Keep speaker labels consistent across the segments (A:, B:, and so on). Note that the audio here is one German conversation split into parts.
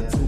A: der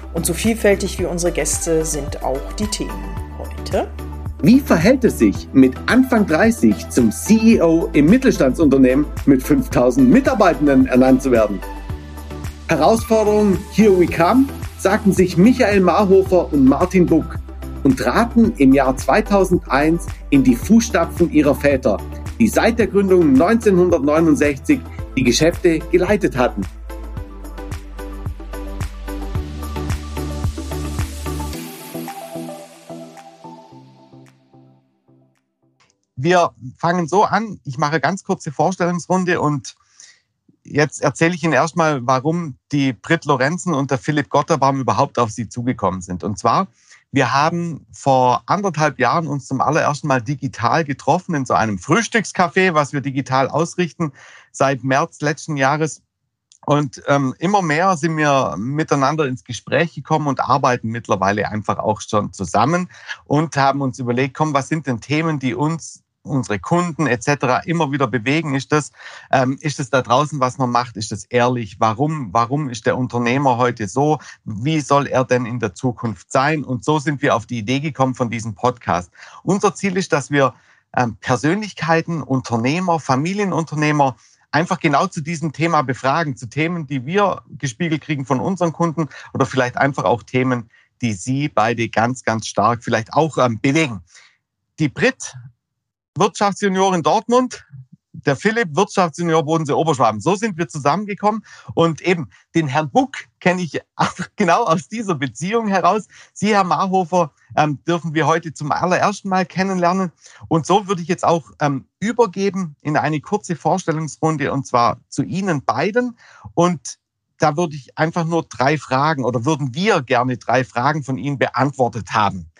B: Und so vielfältig wie unsere Gäste sind auch die Themen heute.
A: Wie verhält es sich mit Anfang 30 zum CEO im Mittelstandsunternehmen mit 5000 Mitarbeitenden ernannt zu werden? Herausforderungen Here We Come sagten sich Michael Marhofer und Martin Buck und traten im Jahr 2001 in die Fußstapfen ihrer Väter, die seit der Gründung 1969 die Geschäfte geleitet hatten.
C: Wir fangen so an. Ich mache ganz kurze Vorstellungsrunde und jetzt erzähle ich Ihnen erstmal, warum die Brit Lorenzen und der Philipp Gotterbaum überhaupt auf Sie zugekommen sind. Und zwar, wir haben vor anderthalb Jahren uns zum allerersten Mal digital getroffen in so einem Frühstückscafé, was wir digital ausrichten seit März letzten Jahres. Und ähm, immer mehr sind wir miteinander ins Gespräch gekommen und arbeiten mittlerweile einfach auch schon zusammen und haben uns überlegt, komm, was sind denn Themen, die uns unsere Kunden etc. immer wieder bewegen? Ist das, ähm, ist das da draußen, was man macht? Ist das ehrlich? Warum, warum ist der Unternehmer heute so? Wie soll er denn in der Zukunft sein? Und so sind wir auf die Idee gekommen von diesem Podcast. Unser Ziel ist, dass wir ähm, Persönlichkeiten, Unternehmer, Familienunternehmer einfach genau zu diesem Thema befragen, zu Themen, die wir gespiegelt kriegen von unseren Kunden oder vielleicht einfach auch Themen, die Sie beide ganz, ganz stark vielleicht auch ähm, bewegen. Die Brit Wirtschaftsjunior in Dortmund, der Philipp, Wirtschaftsjunior Bodensee Oberschwaben. So sind wir zusammengekommen. Und eben den Herrn Buck kenne ich genau aus dieser Beziehung heraus. Sie, Herr Marhofer, ähm, dürfen wir heute zum allerersten Mal kennenlernen. Und so würde ich jetzt auch ähm, übergeben in eine kurze Vorstellungsrunde und zwar zu Ihnen beiden. Und da würde ich einfach nur drei Fragen oder würden wir gerne drei Fragen von Ihnen beantwortet haben.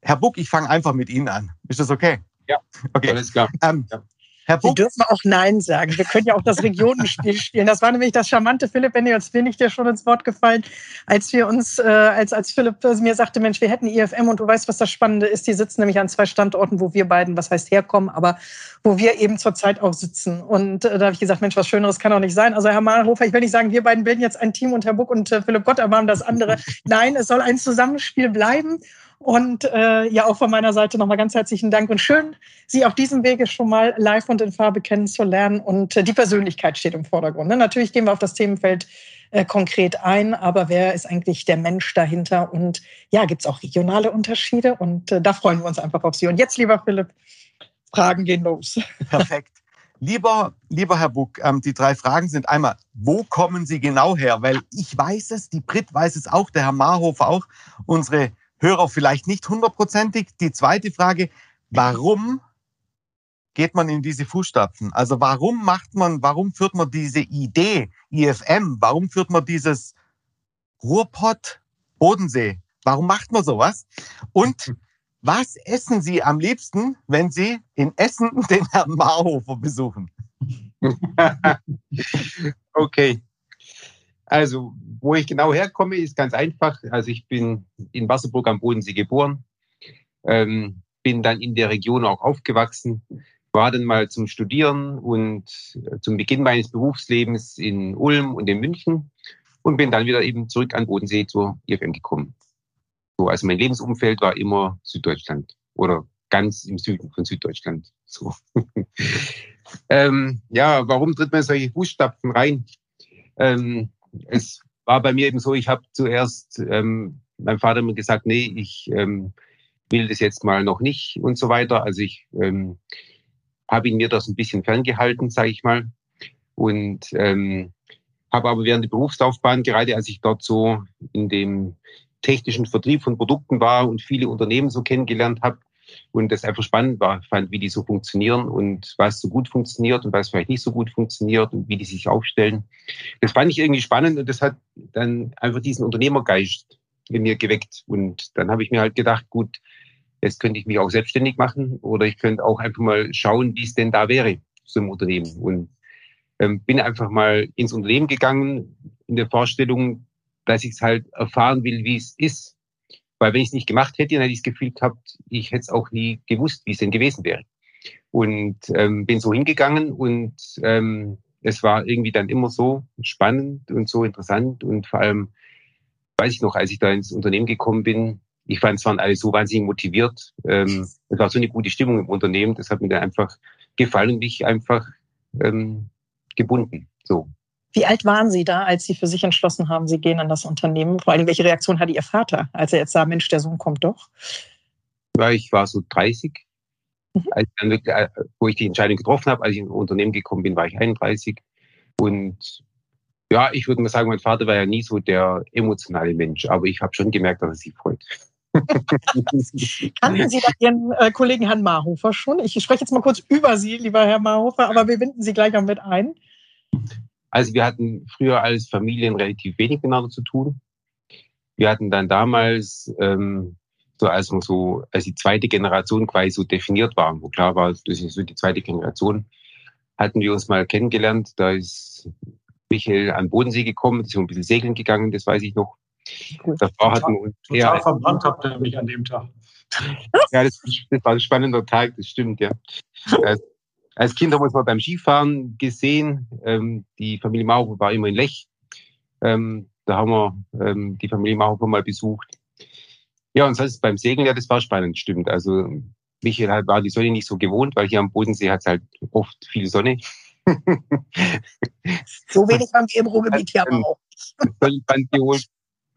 C: Herr Buck, ich fange einfach mit Ihnen an. Ist das okay?
D: Ja, okay. alles klar. Ähm, ja.
B: Herr Sie dürfen auch Nein sagen. Wir können ja auch das Regionenspiel spielen. Das war nämlich das charmante Philipp, wenn jetzt bin ich dir schon ins Wort gefallen, als wir uns, äh, als, als Philipp mir sagte, Mensch, wir hätten IFM und du weißt, was das Spannende ist. Die sitzen nämlich an zwei Standorten, wo wir beiden, was heißt herkommen, aber wo wir eben zurzeit auch sitzen. Und äh, da habe ich gesagt, Mensch, was Schöneres kann auch nicht sein. Also Herr Mahlhofer, ich will nicht sagen, wir beiden bilden jetzt ein Team und Herr Buck und äh, Philipp Gott erbarmen das andere. Nein, es soll ein Zusammenspiel bleiben. Und äh, ja, auch von meiner Seite nochmal ganz herzlichen Dank und schön, Sie auf diesem Wege schon mal live und in Farbe kennenzulernen. Und äh, die Persönlichkeit steht im Vordergrund. Ne? Natürlich gehen wir auf das Themenfeld äh, konkret ein, aber wer ist eigentlich der Mensch dahinter? Und ja, gibt es auch regionale Unterschiede und äh, da freuen wir uns einfach auf Sie. Und jetzt, lieber Philipp, Fragen gehen los.
C: Perfekt. Lieber, lieber Herr Buck, ähm, die drei Fragen sind einmal, wo kommen Sie genau her? Weil ich weiß es, die Brit weiß es auch, der Herr Marhofer auch, unsere Hörer vielleicht nicht hundertprozentig. Die zweite Frage, warum geht man in diese Fußstapfen? Also warum macht man, warum führt man diese Idee IFM? Warum führt man dieses Ruhrpott Bodensee? Warum macht man sowas? Und was essen Sie am liebsten, wenn Sie in Essen den Herrn Marhofer besuchen?
D: okay. Also, wo ich genau herkomme, ist ganz einfach. Also, ich bin in Wasserburg am Bodensee geboren, ähm, bin dann in der Region auch aufgewachsen, war dann mal zum Studieren und äh, zum Beginn meines Berufslebens in Ulm und in München und bin dann wieder eben zurück an Bodensee zur IFM gekommen. So, also mein Lebensumfeld war immer Süddeutschland oder ganz im Süden von Süddeutschland. So. ähm, ja, warum tritt man solche Fußstapfen rein? Ähm, es war bei mir eben so, ich habe zuerst ähm, mein Vater mir gesagt, nee, ich ähm, will das jetzt mal noch nicht und so weiter. Also ich ähm, habe ihn mir das ein bisschen ferngehalten, sage ich mal. Und ähm, habe aber während der Berufslaufbahn, gerade als ich dort so in dem technischen Vertrieb von Produkten war und viele Unternehmen so kennengelernt habe und das einfach spannend war, fand, wie die so funktionieren und was so gut funktioniert und was vielleicht nicht so gut funktioniert und wie die sich aufstellen. Das fand ich irgendwie spannend und das hat dann einfach diesen Unternehmergeist in mir geweckt. Und dann habe ich mir halt gedacht, gut, jetzt könnte ich mich auch selbstständig machen oder ich könnte auch einfach mal schauen, wie es denn da wäre, so im Unternehmen. Und ähm, bin einfach mal ins Unternehmen gegangen in der Vorstellung, dass ich es halt erfahren will, wie es ist. Weil wenn ich es nicht gemacht hätte, dann hätte ich das Gefühl gehabt, ich hätte es auch nie gewusst, wie es denn gewesen wäre. Und ähm, bin so hingegangen und ähm, es war irgendwie dann immer so spannend und so interessant und vor allem weiß ich noch, als ich da ins Unternehmen gekommen bin, ich fand, es waren alle so wahnsinnig motiviert. Ähm, es war so eine gute Stimmung im Unternehmen, das hat mir dann einfach gefallen und mich einfach ähm, gebunden. So.
B: Wie alt waren Sie da, als Sie für sich entschlossen haben, Sie gehen an das Unternehmen? Vor allem, welche Reaktion hatte Ihr Vater, als er jetzt sah, Mensch, der Sohn kommt doch?
D: Ja, ich war so 30. Mhm. Als ich wirklich, äh, wo ich die Entscheidung getroffen habe, als ich ins Unternehmen gekommen bin, war ich 31. Und ja, ich würde mal sagen, mein Vater war ja nie so der emotionale Mensch, aber ich habe schon gemerkt, dass er sich freut.
B: Kannten Sie da Ihren äh, Kollegen Herrn Marhofer schon? Ich spreche jetzt mal kurz über Sie, lieber Herr Marhofer, aber wir binden Sie gleich auch mit ein.
D: Also wir hatten früher als Familien relativ wenig miteinander zu tun. Wir hatten dann damals, ähm, so als wir so, als die zweite Generation quasi so definiert war, wo klar war, das ist so die zweite Generation, hatten wir uns mal kennengelernt. Da ist Michael an Bodensee gekommen, ist so ein bisschen segeln gegangen, das weiß ich noch.
E: Davor hatten wir uns total verbrannt habt ihr mich an dem Tag.
D: ja, das, das, war ein spannender Tag, das stimmt, ja. Als, als Kind haben wir uns mal beim Skifahren gesehen. Ähm, die Familie Maurer war immer in Lech. Ähm, da haben wir ähm, die Familie Maurer mal besucht. Ja, und sonst beim Segeln, ja, das war spannend, stimmt. Also Michael halt war die Sonne nicht so gewohnt, weil hier am Bodensee hat es halt oft viel Sonne.
B: so wenig haben wir im Ruhrgebiet ja auch. Völlig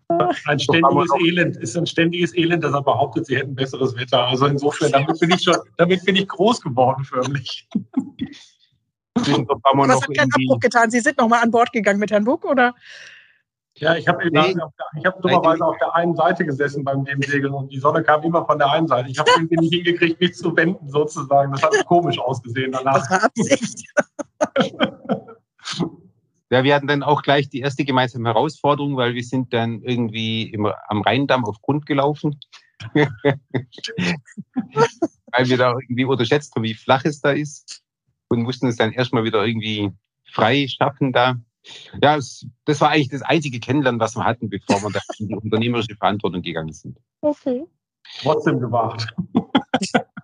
E: ein ständiges Elend ist ein ständiges Elend, dass er behauptet, sie hätten besseres Wetter. Also insofern, damit bin ich schon, damit bin ich groß geworden förmlich.
B: Was hat keinen Abbruch getan? Sie sind nochmal an Bord gegangen mit Herrn Buck, oder?
E: Ja, ich habe nee. ich hab dummerweise auf der einen Seite gesessen beim dem Segeln und die Sonne kam immer von der einen Seite. Ich habe irgendwie nicht hingekriegt, mich zu wenden sozusagen. Das hat komisch ausgesehen danach. Das war Absicht.
D: Ja, wir hatten dann auch gleich die erste gemeinsame Herausforderung, weil wir sind dann irgendwie immer am Rheindamm auf Grund gelaufen. weil wir da irgendwie unterschätzt haben, wie flach es da ist und mussten es dann erstmal wieder irgendwie frei schaffen da. Ja, es, das war eigentlich das einzige Kennenlernen, was wir hatten, bevor wir da in die unternehmerische Verantwortung gegangen sind.
E: Okay. Trotzdem gewagt.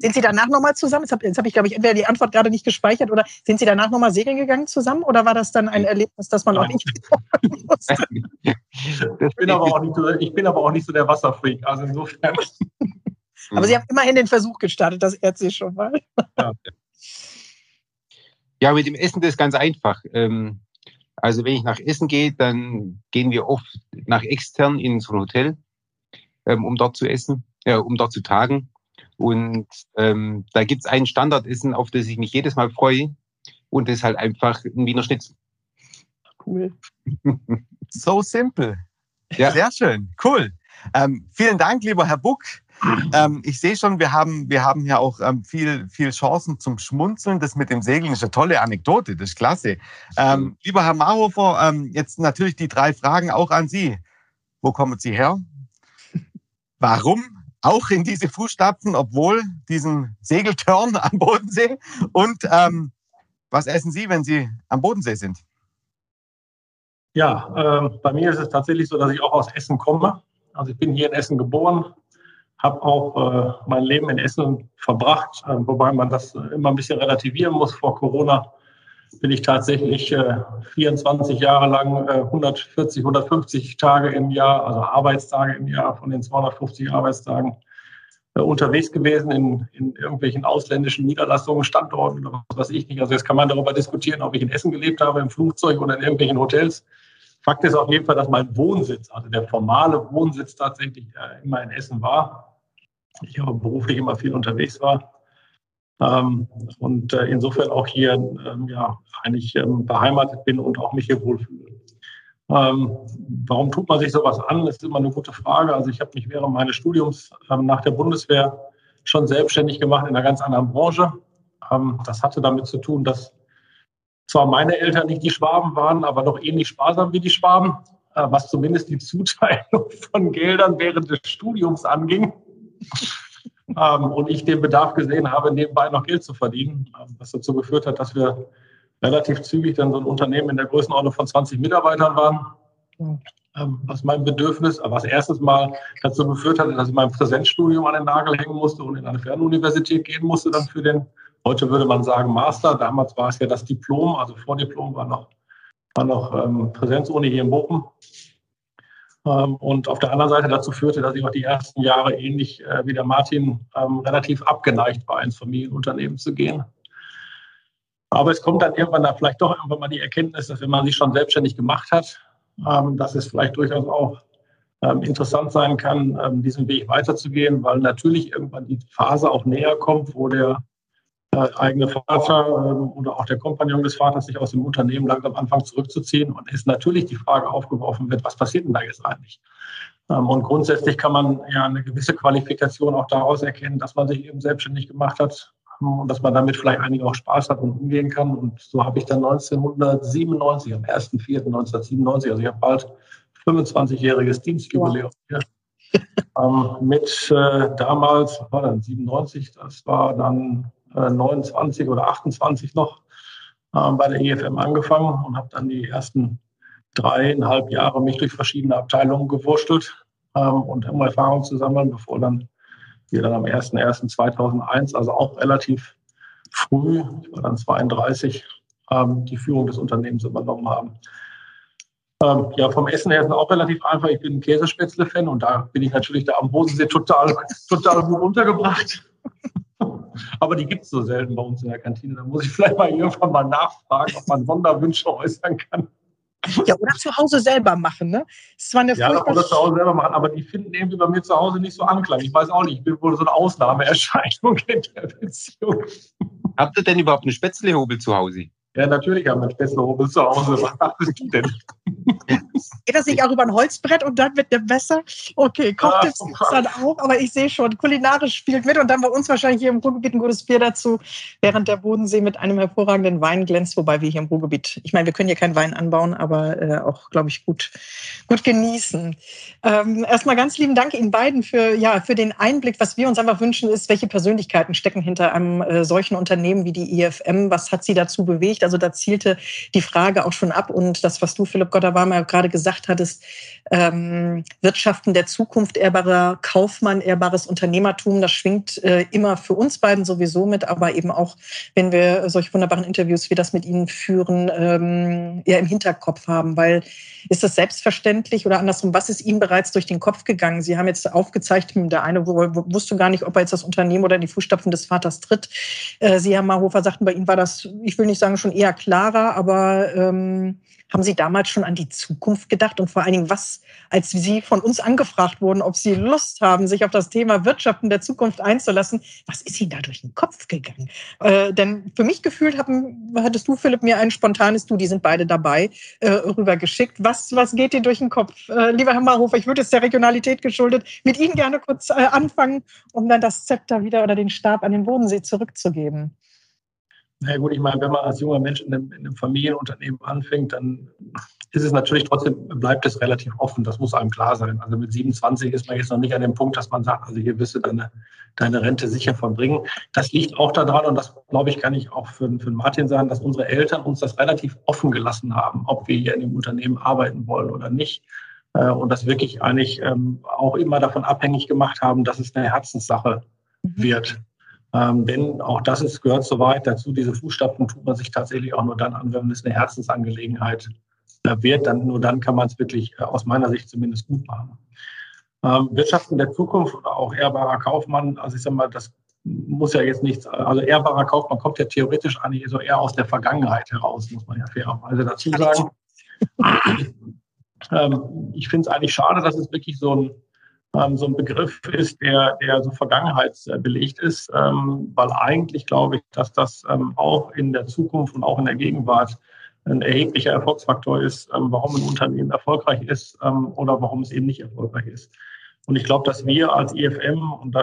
B: Sind Sie danach nochmal zusammen? Jetzt habe hab ich, glaube ich, entweder die Antwort gerade nicht gespeichert oder sind Sie danach nochmal segeln gegangen zusammen oder war das dann ein Erlebnis, das man auch nicht
E: musste? Ich bin, aber auch nicht so, ich bin aber auch nicht so der Wasserfreak, also insofern.
B: aber Sie haben immerhin den Versuch gestartet, das ehrt Sie schon mal.
D: Ja. ja, mit dem Essen das ist ganz einfach. Ähm, also wenn ich nach Essen gehe, dann gehen wir oft nach extern in so ein Hotel, ähm, um dort zu essen, äh, um dort zu tagen. Und ähm, da gibt's ein Standardessen, auf das ich mich jedes Mal freue. Und das ist halt einfach ein Wiener Schnitzel.
C: Cool. so simpel. Ja. Sehr schön. Cool. Ähm, vielen Dank, lieber Herr Buck. Ähm, ich sehe schon, wir haben, wir haben hier auch ähm, viel, viel Chancen zum Schmunzeln. Das mit dem Segeln ist eine tolle Anekdote, das ist klasse. Ähm, lieber Herr Marhofer, ähm, jetzt natürlich die drei Fragen auch an Sie. Wo kommen Sie her? Warum auch in diese Fußstapfen, obwohl diesen Segeltörn am Bodensee. Und ähm, was essen Sie, wenn Sie am Bodensee sind?
E: Ja, äh, bei mir ist es tatsächlich so, dass ich auch aus Essen komme. Also ich bin hier in Essen geboren, habe auch äh, mein Leben in Essen verbracht, äh, wobei man das immer ein bisschen relativieren muss. Vor Corona bin ich tatsächlich äh, 24 Jahre lang äh, 140, 150 Tage im Jahr, also Arbeitstage im Jahr von den 250 Arbeitstagen äh, unterwegs gewesen in, in irgendwelchen ausländischen Niederlassungen, Standorten oder was weiß ich nicht. Also jetzt kann man darüber diskutieren, ob ich in Essen gelebt habe, im Flugzeug oder in irgendwelchen Hotels. Fakt ist auf jeden Fall, dass mein Wohnsitz, also der formale Wohnsitz tatsächlich äh, immer in Essen war. Ich aber beruflich immer viel unterwegs war. Ähm, und äh, insofern auch hier ähm, ja, eigentlich ähm, beheimatet bin und auch mich hier wohlfühle. Warum tut man sich sowas an? Das ist immer eine gute Frage. Also ich habe mich während meines Studiums nach der Bundeswehr schon selbstständig gemacht in einer ganz anderen Branche. Das hatte damit zu tun, dass zwar meine Eltern nicht die Schwaben waren, aber doch ähnlich sparsam wie die Schwaben, äh, was zumindest die Zuteilung von Geldern während des Studiums anging. Ähm, und ich den Bedarf gesehen habe, nebenbei noch Geld zu verdienen, ähm, was dazu geführt hat, dass wir relativ zügig dann so ein Unternehmen in der Größenordnung von 20 Mitarbeitern waren. Ähm, was mein Bedürfnis, was erstes Mal dazu geführt hatte, dass ich mein Präsenzstudium an den Nagel hängen musste und in eine Fernuniversität gehen musste, dann für den, heute würde man sagen, Master. Damals war es ja das Diplom, also Vordiplom war noch, war noch ähm, Präsenzuni hier in Bochum. Ähm, und auf der anderen Seite dazu führte, dass ich auch die ersten Jahre ähnlich äh, wie der Martin ähm, relativ abgeneigt war, ins Familienunternehmen zu gehen. Aber es kommt dann irgendwann da vielleicht doch irgendwann mal die Erkenntnis, dass wenn man sich schon selbstständig gemacht hat, ähm, dass es vielleicht durchaus auch interessant sein kann, diesen Weg weiterzugehen, weil natürlich irgendwann die Phase auch näher kommt, wo der eigene Vater ähm, oder auch der Kompagnon des Vaters sich aus dem Unternehmen langsam anfangen zurückzuziehen und ist natürlich die Frage aufgeworfen wird, was passiert denn da jetzt eigentlich? Ähm, und grundsätzlich kann man ja eine gewisse Qualifikation auch daraus erkennen, dass man sich eben selbstständig gemacht hat ähm, und dass man damit vielleicht einige auch Spaß hat und umgehen kann. Und so habe ich dann 1997, am 1.4.1997, also ich habe bald 25-jähriges Dienstjubiläum hier, ähm, mit äh, damals, war dann 97, das war dann 29 oder 28 noch äh, bei der EFM angefangen und habe dann die ersten dreieinhalb Jahre mich durch verschiedene Abteilungen gewurschtelt ähm, und immer Erfahrung zu sammeln, bevor dann wir dann am 01.01.2001, also auch relativ früh, ich war dann 32, ähm, die Führung des Unternehmens übernommen haben. Ähm, ja, vom Essen her ist es auch relativ einfach. Ich bin ein Käsespätzle-Fan und da bin ich natürlich da am Bodensee total, total gut untergebracht. Aber die gibt es so selten bei uns in der Kantine. Da muss ich vielleicht mal irgendwann mal nachfragen, ob man Sonderwünsche äußern kann.
B: Ja, oder zu Hause selber machen, ne?
E: ist zwar eine ja, oder zu Hause selber machen, aber die finden irgendwie bei mir zu Hause nicht so Anklang. Ich weiß auch nicht, ich bin wohl so eine Ausnahmeerscheinung in der Beziehung.
D: Habt ihr denn überhaupt eine Spätzlehobel zu Hause?
E: Ja, natürlich haben wir Spätzlehobel zu Hause. Was du denn?
B: Geht das nicht auch über ein Holzbrett und dann wird der besser? Okay, Kochtipps gibt es dann auch, aber ich sehe schon, kulinarisch spielt mit und dann bei uns wahrscheinlich hier im Ruhrgebiet ein gutes Bier dazu, während der Bodensee mit einem hervorragenden Wein glänzt, wobei wir hier im Ruhrgebiet, ich meine, wir können hier keinen Wein anbauen, aber äh, auch, glaube ich, gut, gut genießen. Ähm, erstmal ganz lieben Dank Ihnen beiden für, ja, für den Einblick. Was wir uns einfach wünschen, ist, welche Persönlichkeiten stecken hinter einem äh, solchen Unternehmen wie die IFM? Was hat sie dazu bewegt? Also da zielte die Frage auch schon ab und das, was du, Philipp Gotterbarmer, gerade gesagt hattest, ähm, Wirtschaften der Zukunft, ehrbarer Kaufmann, ehrbares Unternehmertum, das schwingt äh, immer für uns beiden sowieso mit, aber eben auch, wenn wir solche wunderbaren Interviews wie das mit Ihnen führen, ähm, ja im Hinterkopf haben, weil ist das selbstverständlich oder andersrum, was ist Ihnen bereits durch den Kopf gegangen? Sie haben jetzt aufgezeigt, der eine wusste gar nicht, ob er jetzt das Unternehmen oder die Fußstapfen des Vaters tritt. Sie, äh, Herr Marhofer, sagten, bei Ihnen war das, ich will nicht sagen schon eher klarer, aber ähm, haben Sie damals schon an die Zukunft gedacht und vor allen Dingen, was, als Sie von uns angefragt wurden, ob Sie Lust haben, sich auf das Thema Wirtschaften der Zukunft einzulassen, was ist Ihnen da durch den Kopf gegangen? Äh, denn für mich gefühlt haben, hattest du, Philipp, mir ein spontanes Du, die sind beide dabei, äh, rübergeschickt. Was, was geht dir durch den Kopf? Äh, lieber Herr Marhofer, ich würde es der Regionalität geschuldet mit Ihnen gerne kurz äh, anfangen, um dann das Zepter wieder oder den Stab an den Bodensee zurückzugeben.
E: Na ja, gut, ich meine, wenn man als junger Mensch in einem, in einem, Familienunternehmen anfängt, dann ist es natürlich trotzdem, bleibt es relativ offen. Das muss einem klar sein. Also mit 27 ist man jetzt noch nicht an dem Punkt, dass man sagt, also hier wirst du deine, deine Rente sicher verbringen. Das liegt auch daran, und das glaube ich, kann ich auch für, für Martin sagen, dass unsere Eltern uns das relativ offen gelassen haben, ob wir hier in dem Unternehmen arbeiten wollen oder nicht. Äh, und das wirklich eigentlich ähm, auch immer davon abhängig gemacht haben, dass es eine Herzenssache mhm. wird. Ähm, denn auch das ist, gehört soweit dazu. Diese Fußstapfen tut man sich tatsächlich auch nur dann an, wenn es eine Herzensangelegenheit äh, wird. Dann, nur dann kann man es wirklich äh, aus meiner Sicht zumindest gut machen. Ähm, Wirtschaften der Zukunft oder auch ehrbarer Kaufmann, also ich sage mal, das muss ja jetzt nichts, also ehrbarer Kaufmann kommt ja theoretisch eigentlich so eher aus der Vergangenheit heraus, muss man ja fairerweise dazu sagen. ähm, ich finde es eigentlich schade, dass es wirklich so ein, ähm, so ein Begriff ist, der, der so vergangenheitsbelegt ist, ähm, weil eigentlich glaube ich, dass das ähm, auch in der Zukunft und auch in der Gegenwart ein erheblicher Erfolgsfaktor ist, ähm, warum ein Unternehmen erfolgreich ist ähm, oder warum es eben nicht erfolgreich ist. Und ich glaube, dass wir als IFM, und da,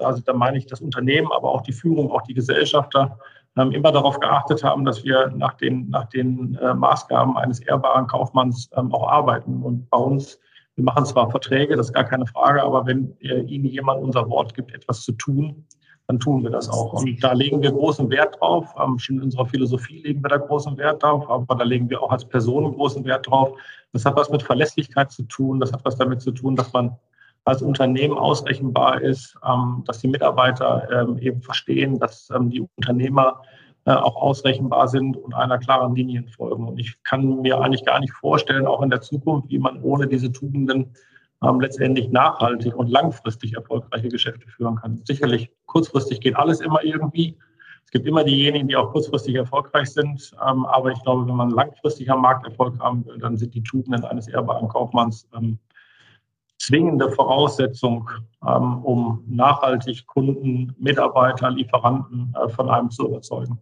E: also da meine ich das Unternehmen, aber auch die Führung, auch die Gesellschafter, ähm, immer darauf geachtet haben, dass wir nach den, nach den äh, Maßgaben eines ehrbaren Kaufmanns auch arbeiten. Und bei uns, wir machen zwar Verträge, das ist gar keine Frage, aber wenn äh, Ihnen jemand unser Wort gibt, etwas zu tun, dann tun wir das auch. Und da legen wir großen Wert drauf. Ähm, schon in unserer Philosophie legen wir da großen Wert drauf, aber da legen wir auch als Personen großen Wert drauf. Das hat was mit Verlässlichkeit zu tun. Das hat was damit zu tun, dass man als Unternehmen ausrechenbar ist, ähm, dass die Mitarbeiter ähm, eben verstehen, dass ähm, die Unternehmer auch ausrechenbar sind und einer klaren Linie folgen. Und ich kann mir eigentlich gar nicht vorstellen, auch in der Zukunft, wie man ohne diese Tugenden ähm, letztendlich nachhaltig und langfristig erfolgreiche Geschäfte führen kann. Sicherlich kurzfristig geht alles immer irgendwie. Es gibt immer diejenigen, die auch kurzfristig erfolgreich sind. Ähm, aber ich glaube, wenn man langfristig am Markt Erfolg haben will, dann sind die Tugenden eines ehrbaren Kaufmanns ähm, zwingende Voraussetzung, ähm, um nachhaltig Kunden, Mitarbeiter, Lieferanten äh, von einem zu überzeugen.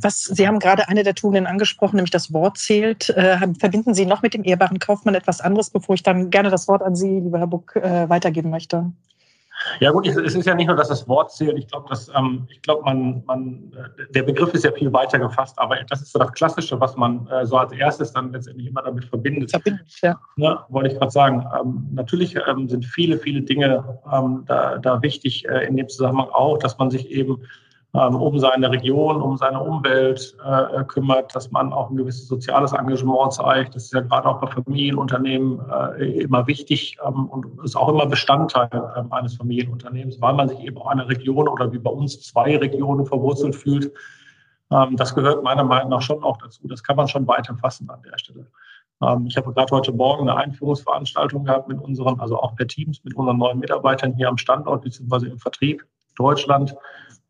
B: Was, Sie haben gerade eine der Tugenden angesprochen, nämlich das Wort zählt. Äh, verbinden Sie noch mit dem ehrbaren Kaufmann etwas anderes, bevor ich dann gerne das Wort an Sie, lieber Herr Buck, äh, weitergeben möchte?
E: Ja gut, es ist ja nicht nur, dass das Wort zählt. Ich glaube, dass ähm, ich glaube, man, man, äh, der Begriff ist ja viel weiter gefasst, aber das ist so das Klassische, was man äh, so als erstes dann letztendlich immer damit verbindet. Verbindet, ja. Ne, wollte ich gerade sagen. Ähm, natürlich ähm, sind viele, viele Dinge ähm, da, da wichtig äh, in dem Zusammenhang auch, dass man sich eben um seine Region, um seine Umwelt äh, kümmert, dass man auch ein gewisses soziales Engagement zeigt. Das ist ja gerade auch bei Familienunternehmen äh, immer wichtig ähm, und ist auch immer Bestandteil äh, eines Familienunternehmens, weil man sich eben auch eine Region oder wie bei uns zwei Regionen verwurzelt fühlt. Ähm, das gehört meiner Meinung nach schon auch dazu. Das kann man schon weiter fassen an der Stelle. Ähm, ich habe gerade heute Morgen eine Einführungsveranstaltung gehabt mit unseren, also auch per Teams, mit unseren neuen Mitarbeitern hier am Standort bzw. im Vertrieb Deutschland.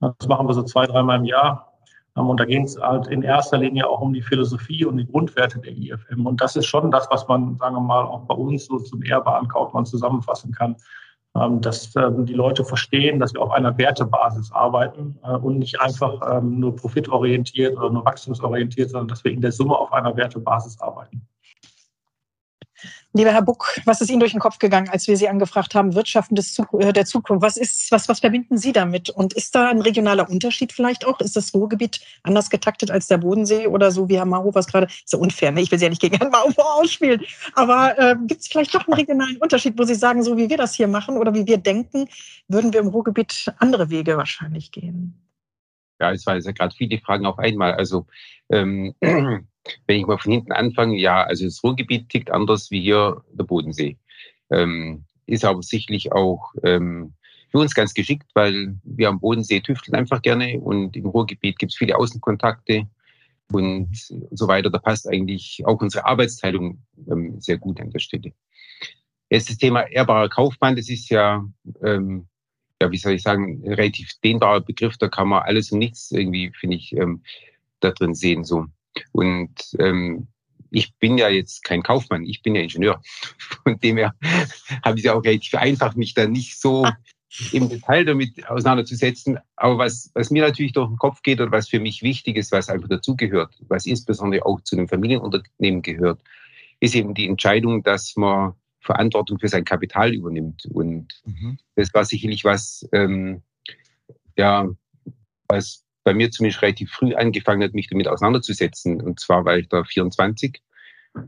E: Das machen wir so zwei, dreimal im Jahr. Ähm, und da geht es halt in erster Linie auch um die Philosophie und die Grundwerte der IFM. Und das ist schon das, was man, sagen wir mal, auch bei uns so zum ehrbaren Kaufmann zusammenfassen kann. Ähm, dass ähm, die Leute verstehen, dass wir auf einer Wertebasis arbeiten äh, und nicht einfach nur profitorientiert oder nur wachstumsorientiert, sondern dass wir in der Summe auf einer Wertebasis arbeiten.
B: Lieber Herr Buck, was ist Ihnen durch den Kopf gegangen, als wir Sie angefragt haben, Wirtschaften des, äh, der Zukunft? Was ist, was, was verbinden Sie damit? Und ist da ein regionaler Unterschied vielleicht auch? Ist das Ruhrgebiet anders getaktet als der Bodensee oder so wie Herr Mauhofer gerade? Ist ja unfair, ne? Ich will Sie ja nicht gegen Herrn Mauhofer ausspielen. Aber äh, gibt es vielleicht doch einen regionalen Unterschied, wo Sie sagen, so wie wir das hier machen oder wie wir denken, würden wir im Ruhrgebiet andere Wege wahrscheinlich gehen?
D: Ja, es waren ja gerade viele Fragen auf einmal. Also ähm, wenn ich mal von hinten anfange, ja, also das Ruhrgebiet tickt anders wie hier der Bodensee. Ähm, ist aber sicherlich auch ähm, für uns ganz geschickt, weil wir am Bodensee tüfteln einfach gerne und im Ruhrgebiet gibt es viele Außenkontakte und so weiter. Da passt eigentlich auch unsere Arbeitsteilung ähm, sehr gut an der Stelle. Jetzt das Thema ehrbarer Kaufmann, das ist ja, ähm, ja, wie soll ich sagen, relativ dehnbarer Begriff. Da kann man alles und nichts irgendwie, finde ich, ähm, da drin sehen. So. Und ähm, ich bin ja jetzt kein Kaufmann, ich bin ja Ingenieur. Von dem her habe ich ja auch relativ einfach, mich da nicht so im Detail damit auseinanderzusetzen. Aber was, was mir natürlich durch den Kopf geht oder was für mich wichtig ist, was einfach dazugehört, was insbesondere auch zu einem Familienunternehmen gehört, ist eben die Entscheidung, dass man Verantwortung für sein Kapital übernimmt. Und mhm. das war sicherlich was, ähm, ja, was bei mir zumindest relativ früh angefangen hat, mich damit auseinanderzusetzen. Und zwar war ich da 24.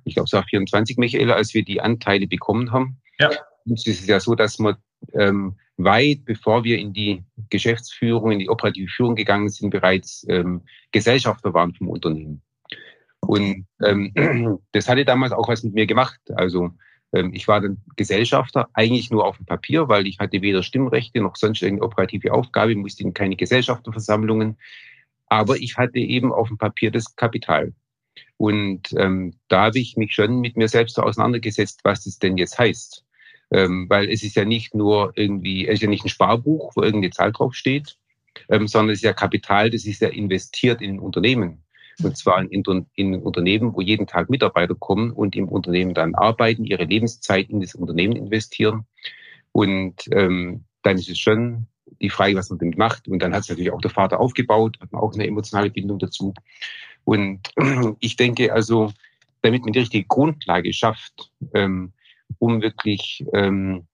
D: Ich glaube, es war 24, Michaela, als wir die Anteile bekommen haben. Ja. Und es ist ja so, dass man ähm, weit bevor wir in die Geschäftsführung, in die operative Führung gegangen sind, bereits ähm, Gesellschafter waren vom Unternehmen. Und ähm, das hatte damals auch was mit mir gemacht. Also ich war dann Gesellschafter, eigentlich nur auf dem Papier, weil ich hatte weder Stimmrechte noch sonst irgendeine operative Aufgabe, musste in keine Gesellschafterversammlungen. Aber ich hatte eben auf dem Papier das Kapital. Und ähm, da habe ich mich schon mit mir selbst auseinandergesetzt, was das denn jetzt heißt. Ähm, weil es ist ja nicht nur irgendwie, es ist ja nicht ein Sparbuch, wo irgendeine Zahl drauf steht, ähm, sondern es ist ja Kapital, das ist ja investiert in ein Unternehmen. Und zwar in, in Unternehmen, wo jeden Tag Mitarbeiter kommen und im Unternehmen dann arbeiten, ihre Lebenszeit in das Unternehmen investieren. Und ähm, dann ist es schon die Frage, was man damit macht. Und dann hat es natürlich auch der Vater aufgebaut, hat man auch eine emotionale Bindung dazu. Und ich denke also, damit man die richtige Grundlage schafft, ähm, um wirklich ähm,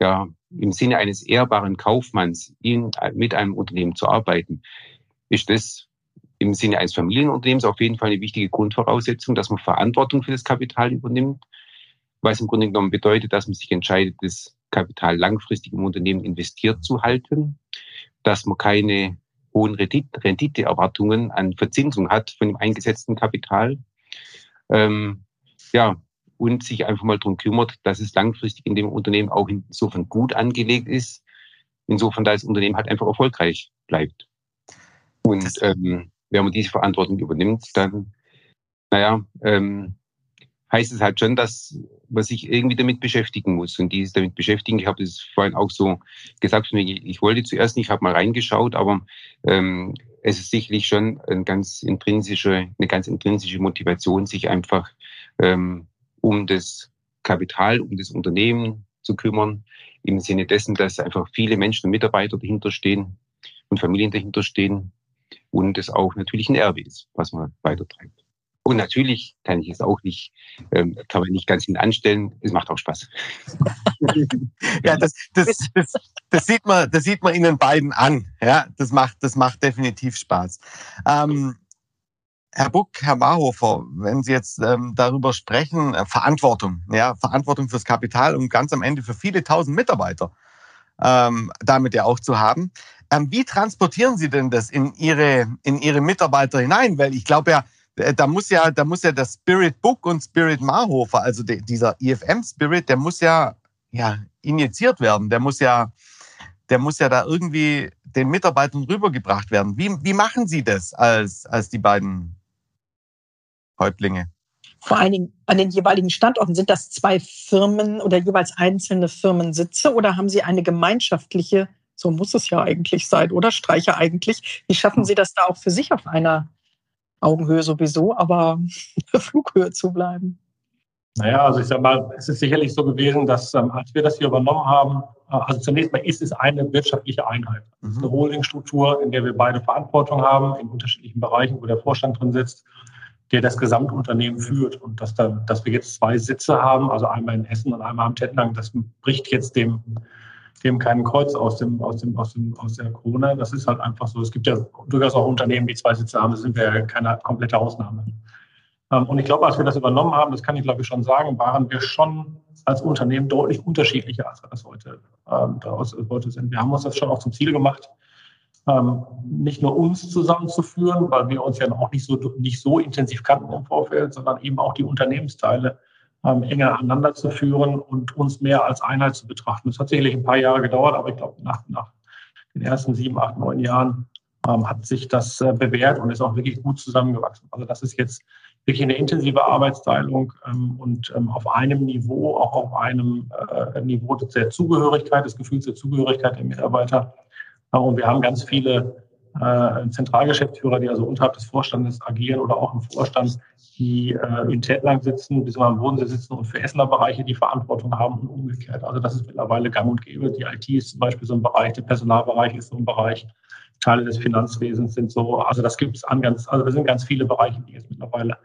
D: ja, im Sinne eines ehrbaren Kaufmanns in, mit einem Unternehmen zu arbeiten, ist das im Sinne eines Familienunternehmens auf jeden Fall eine wichtige Grundvoraussetzung, dass man Verantwortung für das Kapital übernimmt, was im Grunde genommen bedeutet, dass man sich entscheidet, das Kapital langfristig im Unternehmen investiert zu halten, dass man keine hohen Renditeerwartungen an Verzinsung hat von dem eingesetzten Kapital. Ähm, ja, und sich einfach mal darum kümmert, dass es langfristig in dem Unternehmen auch insofern gut angelegt ist, insofern, dass das Unternehmen halt einfach erfolgreich bleibt. Und ähm, wenn man diese Verantwortung übernimmt, dann, naja, ähm, heißt es halt schon, dass man sich irgendwie damit beschäftigen muss. Und dieses damit beschäftigen, ich habe das vorhin auch so gesagt, ich wollte zuerst nicht, habe mal reingeschaut, aber ähm, es ist sicherlich schon ein ganz intrinsische, eine ganz intrinsische Motivation, sich einfach ähm, um das Kapital, um das Unternehmen zu kümmern, im Sinne dessen, dass einfach viele Menschen und Mitarbeiter dahinter stehen und Familien dahinter stehen und es auch natürlich ein Erbe was man weitertreibt. Und natürlich kann ich es auch nicht, ähm, kann man nicht ganz hinten anstellen. Es macht auch Spaß.
C: ja, das, das, das, das, sieht man, das sieht man Ihnen beiden an. Ja, das macht, das macht definitiv Spaß. Ähm, Herr Buck, Herr Barhofer, wenn Sie jetzt ähm, darüber sprechen, äh, Verantwortung, ja, Verantwortung fürs Kapital und ganz am Ende für viele tausend Mitarbeiter ähm, damit ja auch zu haben. Ähm, wie transportieren Sie denn das in Ihre, in Ihre Mitarbeiter hinein? Weil ich glaube ja, äh, da muss ja, da muss ja das Spirit Book und Spirit Marhofer, also de, dieser IFM Spirit, der muss ja, ja injiziert werden. Der muss ja, der muss ja da irgendwie den Mitarbeitern rübergebracht werden. Wie, wie machen Sie das als, als die beiden Häuptlinge?
B: Vor allen Dingen an den jeweiligen Standorten. Sind das zwei Firmen oder jeweils einzelne Firmensitze oder haben Sie eine gemeinschaftliche, so muss es ja eigentlich sein, oder Streicher eigentlich? Wie schaffen Sie das da auch für sich auf einer Augenhöhe sowieso, aber Flughöhe zu bleiben.
E: Naja, also ich sag mal, es ist sicherlich so gewesen, dass ähm, als wir das hier übernommen haben, äh, also zunächst mal ist es eine wirtschaftliche Einheit. Es ist eine mhm. Holdingstruktur, in der wir beide Verantwortung haben, in unterschiedlichen Bereichen, wo der Vorstand drin sitzt, der das Gesamtunternehmen führt. Und dass, da, dass wir jetzt zwei Sitze haben, also einmal in Essen und einmal am Tettnang, das bricht jetzt dem dem keinen Kreuz aus dem, aus dem, aus dem, aus der Krone. Das ist halt einfach so. Es gibt ja durchaus auch Unternehmen, die zwei Sitze haben. Das sind wir ja keine komplette Ausnahme. Ähm, und ich glaube, als wir das übernommen haben, das kann ich glaube ich schon sagen, waren wir schon als Unternehmen deutlich unterschiedlicher, als wir das heute, ähm, daraus, heute sind. Wir haben uns das schon auch zum Ziel gemacht, ähm, nicht nur uns zusammenzuführen, weil wir uns ja auch nicht so, nicht so intensiv kannten im Vorfeld, sondern eben auch die Unternehmensteile ähm, enger aneinander zu führen und uns mehr als Einheit zu betrachten. Das hat sicherlich ein paar Jahre gedauert, aber ich glaube, nach, nach den ersten sieben, acht, neun Jahren ähm, hat sich das äh, bewährt und ist auch wirklich gut zusammengewachsen. Also das ist jetzt wirklich eine intensive Arbeitsteilung ähm, und ähm, auf einem Niveau, auch auf einem äh, Niveau der Zugehörigkeit, des Gefühls der Zugehörigkeit der Mitarbeiter. Äh, und wir haben ganz viele äh, Zentralgeschäftsführer, die also unterhalb des Vorstandes agieren oder auch im Vorstand, die äh, in Tätlang sitzen, bis am Bodensee sitzen und für Essener Bereiche die Verantwortung haben und umgekehrt. Also das ist mittlerweile gang und gäbe. Die IT ist zum Beispiel so ein Bereich, der Personalbereich ist so ein Bereich, Teile des Finanzwesens sind so. Also das gibt es an ganz, also das sind ganz viele Bereiche, die jetzt mittlerweile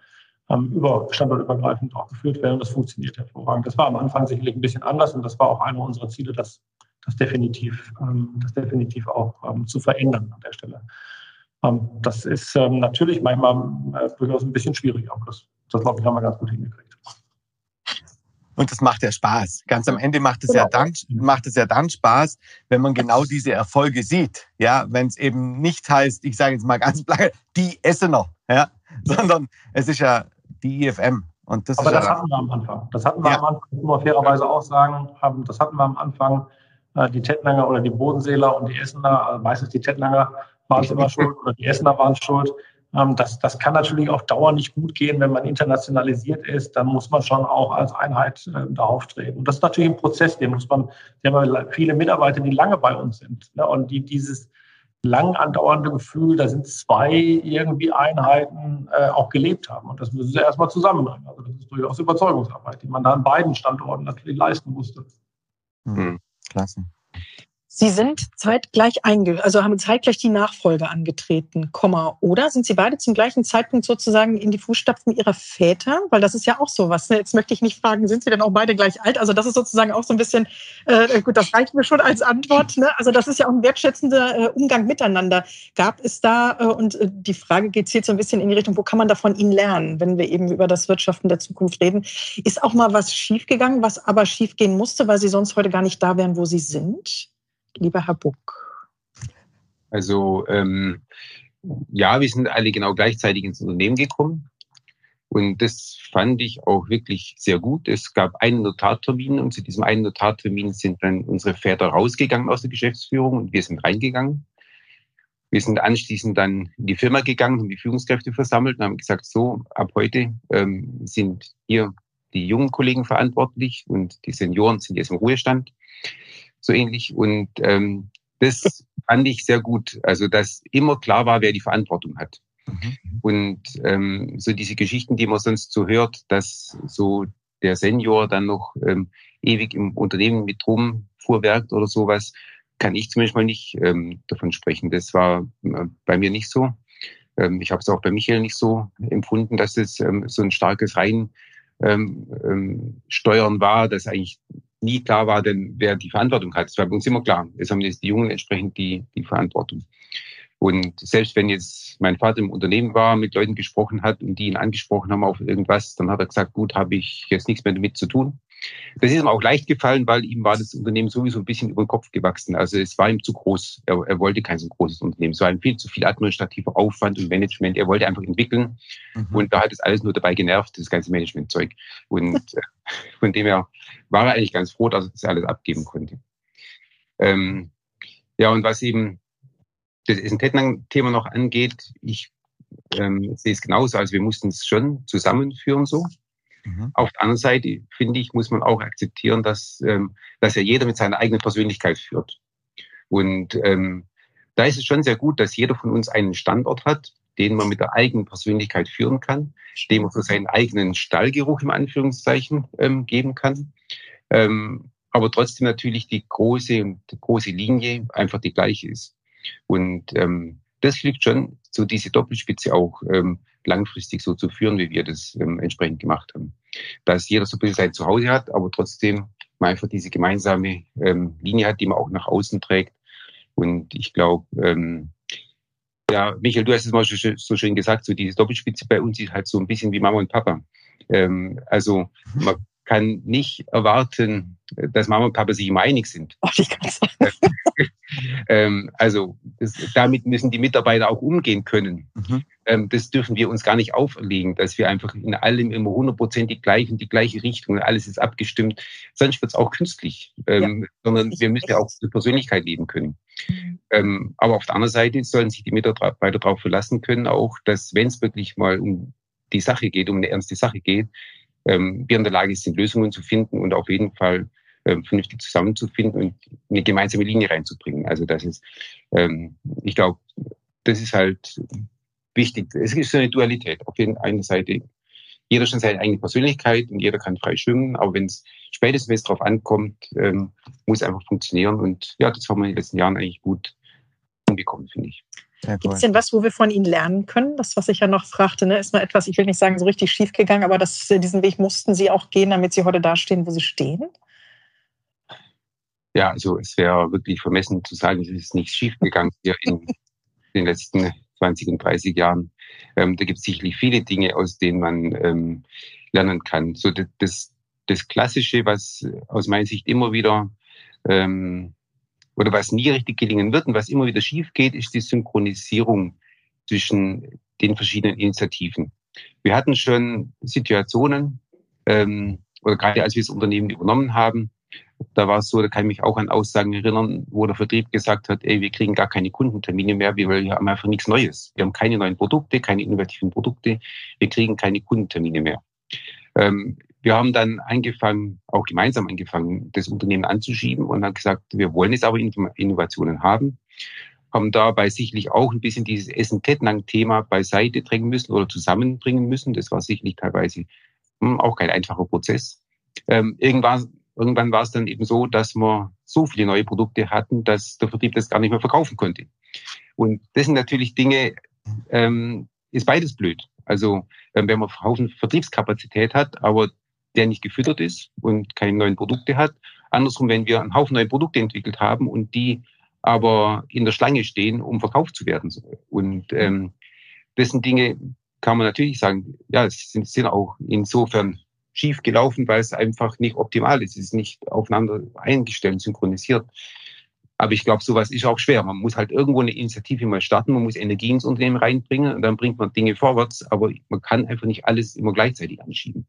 E: ähm, über standortübergreifend auch geführt werden. Das funktioniert hervorragend. Das war am Anfang sicherlich ein bisschen anders und das war auch einer unserer Ziele, das, das definitiv, ähm, das definitiv auch ähm, zu verändern an der Stelle. Ähm, das ist natürlich manchmal äh, durchaus ein bisschen schwierig, aber das, das glaube ich, haben wir ganz gut hingekriegt.
C: Und das macht ja Spaß. Ganz am Ende macht es ja genau. dann, macht es ja dann Spaß, wenn man genau diese Erfolge sieht. Ja, wenn es eben nicht heißt, ich sage jetzt mal ganz blank, die Essener, ja, sondern es ist ja die IFM. Und das
E: Aber das ja hatten wir am Anfang. Das hatten wir ja. am Anfang, muss man fairerweise auch sagen, haben, das hatten wir am Anfang, die Tettlanger oder die Bodenseeler und die Essener, also meistens die Tettlanger, waren es immer schuld oder die Essener waren schuld. Ähm, das, das kann natürlich auf Dauer nicht gut gehen, wenn man internationalisiert ist. Dann muss man schon auch als Einheit äh, da auftreten. Und das ist natürlich ein Prozess, den muss man, wir haben viele Mitarbeiter, die lange bei uns sind. Ne? Und die dieses, lang andauernde Gefühl, da sind zwei irgendwie Einheiten äh, auch gelebt haben. Und das müssen sie erstmal zusammenbringen. Also das ist durchaus Überzeugungsarbeit, die man da an beiden Standorten natürlich leisten musste.
C: Mhm. Klasse.
B: Sie sind zeitgleich einge also haben zeitgleich die Nachfolge angetreten, Komma, oder? Sind Sie beide zum gleichen Zeitpunkt sozusagen in die Fußstapfen Ihrer Väter? Weil das ist ja auch so was. Ne? Jetzt möchte ich nicht fragen, sind Sie denn auch beide gleich alt? Also das ist sozusagen auch so ein bisschen, äh, gut, das reicht mir schon als Antwort. Ne? Also das ist ja auch ein wertschätzender äh, Umgang miteinander. Gab es da, äh, und äh, die Frage geht jetzt so ein bisschen in die Richtung, wo kann man da von Ihnen lernen, wenn wir eben über das Wirtschaften der Zukunft reden? Ist auch mal was schiefgegangen, was aber schiefgehen musste, weil Sie sonst heute gar nicht da wären, wo Sie sind? Lieber Herr Buck?
D: Also ähm, ja, wir sind alle genau gleichzeitig ins Unternehmen gekommen. Und das fand ich auch wirklich sehr gut. Es gab einen Notartermin und zu diesem einen Notartermin sind dann unsere Väter rausgegangen aus der Geschäftsführung und wir sind reingegangen. Wir sind anschließend dann in die Firma gegangen, haben die Führungskräfte versammelt und haben gesagt, so, ab heute ähm, sind hier die jungen Kollegen verantwortlich und die Senioren sind jetzt im Ruhestand so ähnlich. Und ähm, das fand ich sehr gut. Also, dass immer klar war, wer die Verantwortung hat. Mhm. Und ähm, so diese Geschichten, die man sonst so hört, dass so der Senior dann noch ähm, ewig im Unternehmen mit rumfuhrwerkt oder sowas, kann ich zumindest mal nicht ähm, davon sprechen. Das war äh, bei mir nicht so. Ähm, ich habe es auch bei Michael nicht so empfunden, dass es ähm, so ein starkes Rein ähm, ähm, Steuern war, das eigentlich nie klar war, denn wer die Verantwortung hat. Das war bei uns immer klar. Es haben jetzt die Jungen entsprechend die, die Verantwortung. Und selbst wenn jetzt mein Vater im Unternehmen war, mit Leuten gesprochen hat und die ihn angesprochen haben auf irgendwas, dann hat er gesagt, gut, habe ich jetzt nichts mehr damit zu tun. Das ist ihm auch leicht gefallen, weil ihm war das Unternehmen sowieso ein bisschen über den Kopf gewachsen. Also es war ihm zu groß. Er, er wollte kein so großes Unternehmen. Es war ihm viel zu viel administrativer Aufwand und Management. Er wollte einfach entwickeln. Mhm. Und da hat es alles nur dabei genervt, das ganze Managementzeug. Und äh, von dem her war er eigentlich ganz froh, dass er das alles abgeben konnte. Ähm, ja, und was eben das Tettnang-Thema noch angeht, ich ähm, sehe es genauso. Also wir mussten es schon zusammenführen so. Mhm. Auf der anderen Seite, finde ich, muss man auch akzeptieren, dass, ähm, dass ja jeder mit seiner eigenen Persönlichkeit führt. Und ähm, da ist es schon sehr gut, dass jeder von uns einen Standort hat, den man mit der eigenen Persönlichkeit führen kann, dem man so seinen eigenen Stallgeruch im Anführungszeichen ähm, geben kann. Ähm, aber trotzdem natürlich die große, die große Linie einfach die gleiche ist. Und ähm, das fliegt schon, so diese Doppelspitze auch ähm, langfristig so zu führen, wie wir das ähm, entsprechend gemacht haben. Dass jeder so ein bisschen sein Zuhause hat, aber trotzdem man einfach diese gemeinsame ähm, Linie hat, die man auch nach außen trägt. Und ich glaube, ähm, ja, Michael, du hast es mal so schön gesagt, so diese Doppelspitze bei uns ist halt so ein bisschen wie Mama und Papa. Ähm, also mhm. man kann nicht erwarten, dass Mama und Papa sich immer einig sind. Oh, ähm, also das, damit müssen die Mitarbeiter auch umgehen können. Mhm. Ähm, das dürfen wir uns gar nicht auferlegen, dass wir einfach in allem immer hundertprozentig gleich in die gleiche Richtung, alles ist abgestimmt. Sonst wird es auch künstlich, ähm, ja. sondern wir müssen ja auch die Persönlichkeit leben können. Mhm. Ähm, aber auf der anderen Seite sollen sich die Mitarbeiter darauf verlassen können, auch, dass wenn es wirklich mal um die Sache geht, um eine ernste Sache geht, ähm, wir in der Lage sind, Lösungen zu finden und auf jeden Fall ähm, vernünftig zusammenzufinden und eine gemeinsame Linie reinzubringen. Also das ist, ähm, ich glaube, das ist halt wichtig. Es ist so eine Dualität. Auf jeden eine Seite jeder schon seine eigene Persönlichkeit und jeder kann frei schwimmen, aber wenn es spätestens wenn es darauf ankommt, ähm, muss einfach funktionieren und ja, das haben wir in den letzten Jahren eigentlich gut hinbekommen, finde ich.
B: Gibt es denn was, wo wir von Ihnen lernen können? Das, was ich ja noch fragte, ne, ist mal etwas, ich will nicht sagen, so richtig schief gegangen, aber das, diesen Weg mussten Sie auch gehen, damit Sie heute dastehen, wo Sie stehen?
D: Ja, also es wäre wirklich vermessen zu sagen, es ist nicht schief gegangen hier in den letzten 20 und 30 Jahren. Ähm, da gibt es sicherlich viele Dinge, aus denen man ähm, lernen kann. So das, das Klassische, was aus meiner Sicht immer wieder ähm, oder was nie richtig gelingen wird und was immer wieder schief geht, ist die Synchronisierung zwischen den verschiedenen Initiativen. Wir hatten schon Situationen, ähm, oder gerade als wir das Unternehmen übernommen haben, da war es so, da kann ich mich auch an Aussagen erinnern, wo der Vertrieb gesagt hat, ey, wir kriegen gar keine Kundentermine mehr, weil wir haben einfach nichts Neues. Wir haben keine neuen Produkte, keine innovativen Produkte, wir kriegen keine Kundentermine mehr. Ähm, wir haben dann angefangen, auch gemeinsam angefangen, das Unternehmen anzuschieben und haben gesagt, wir wollen jetzt aber Innovationen haben. haben dabei sicherlich auch ein bisschen dieses Essen-Tettnang-Thema beiseite drängen müssen oder zusammenbringen müssen. Das war sicherlich teilweise hm, auch kein einfacher Prozess. Ähm, irgendwann, irgendwann war es dann eben so, dass wir so viele neue Produkte hatten, dass der Vertrieb das gar nicht mehr verkaufen konnte. Und das sind natürlich Dinge, ähm, ist beides blöd. Also ähm, wenn man einen Haufen Vertriebskapazität hat, aber der nicht gefüttert ist und keine neuen Produkte hat. Andersrum, wenn wir einen Haufen neue Produkte entwickelt haben und die aber in der Schlange stehen, um verkauft zu werden. Und ähm, das sind Dinge, kann man natürlich sagen, ja, es sind, sind auch insofern schief gelaufen, weil es einfach nicht optimal ist. Es ist nicht aufeinander eingestellt, synchronisiert. Aber ich glaube, sowas ist auch schwer. Man muss halt irgendwo eine Initiative mal starten, man muss Energie ins Unternehmen reinbringen und dann bringt man Dinge vorwärts, aber man kann einfach nicht alles immer gleichzeitig anschieben.